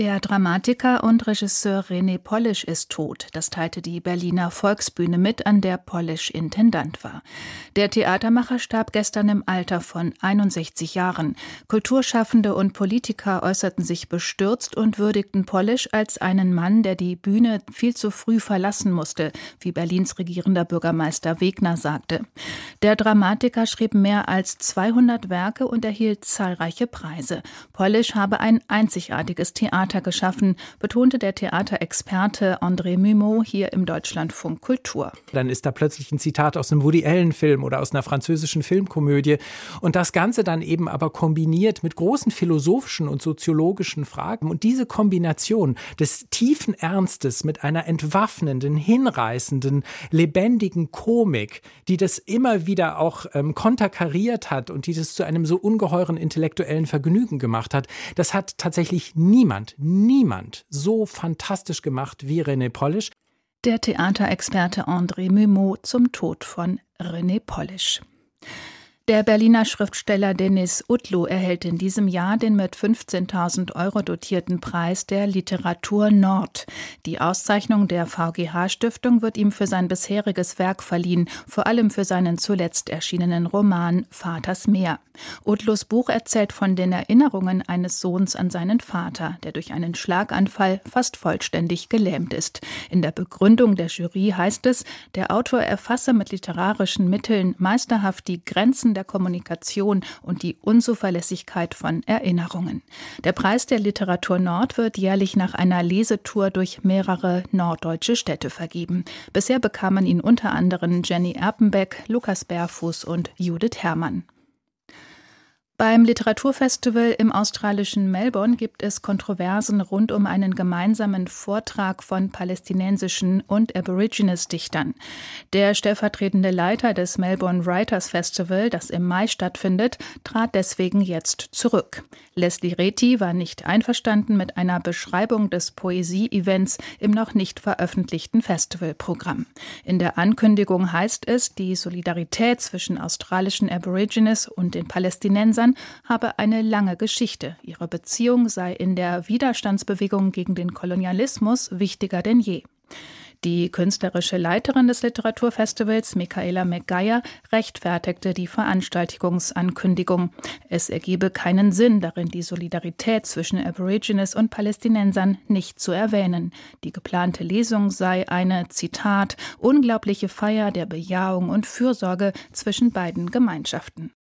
der Dramatiker und Regisseur René Polisch ist tot. Das teilte die Berliner Volksbühne mit, an der Polisch Intendant war. Der Theatermacher starb gestern im Alter von 61 Jahren. Kulturschaffende und Politiker äußerten sich bestürzt und würdigten Polisch als einen Mann, der die Bühne viel zu früh verlassen musste, wie Berlins regierender Bürgermeister Wegner sagte. Der Dramatiker schrieb mehr als 200 Werke und erhielt zahlreiche Preise. Polisch habe ein einzigartiges Theater Theater geschaffen, betonte der Theaterexperte André Mimo hier im Deutschlandfunk Kultur. Dann ist da plötzlich ein Zitat aus einem Woody Allen Film oder aus einer französischen Filmkomödie und das Ganze dann eben aber kombiniert mit großen philosophischen und soziologischen Fragen und diese Kombination des tiefen Ernstes mit einer entwaffnenden, hinreißenden, lebendigen Komik, die das immer wieder auch ähm, konterkariert hat und die das zu einem so ungeheuren intellektuellen Vergnügen gemacht hat, das hat tatsächlich niemand niemand, so fantastisch gemacht wie René Polish. Der Theaterexperte André Mumot zum Tod von René Polish. Der Berliner Schriftsteller Denis Utlu erhält in diesem Jahr den mit 15.000 Euro dotierten Preis der Literatur Nord. Die Auszeichnung der VGH-Stiftung wird ihm für sein bisheriges Werk verliehen, vor allem für seinen zuletzt erschienenen Roman Vaters Meer. Utlus Buch erzählt von den Erinnerungen eines Sohns an seinen Vater, der durch einen Schlaganfall fast vollständig gelähmt ist. In der Begründung der Jury heißt es, der Autor erfasse mit literarischen Mitteln meisterhaft die Grenzen der der Kommunikation und die Unzuverlässigkeit von Erinnerungen. Der Preis der Literatur Nord wird jährlich nach einer Lesetour durch mehrere norddeutsche Städte vergeben. Bisher bekamen ihn unter anderem Jenny Erpenbeck, Lukas Bärfuß und Judith Herrmann. Beim Literaturfestival im australischen Melbourne gibt es Kontroversen rund um einen gemeinsamen Vortrag von palästinensischen und Aborigines-Dichtern. Der stellvertretende Leiter des Melbourne Writers Festival, das im Mai stattfindet, trat deswegen jetzt zurück. Leslie Reti war nicht einverstanden mit einer Beschreibung des Poesie-Events im noch nicht veröffentlichten Festivalprogramm. In der Ankündigung heißt es, die Solidarität zwischen australischen Aborigines und den Palästinensern Jahren habe eine lange Geschichte. Ihre Beziehung sei in der Widerstandsbewegung gegen den Kolonialismus wichtiger denn je. Die künstlerische Leiterin des Literaturfestivals, Michaela McGuire, rechtfertigte die Veranstaltungsankündigung. Es ergebe keinen Sinn darin, die Solidarität zwischen Aborigines und Palästinensern nicht zu erwähnen. Die geplante Lesung sei eine, Zitat, unglaubliche Feier der Bejahung und Fürsorge zwischen beiden Gemeinschaften.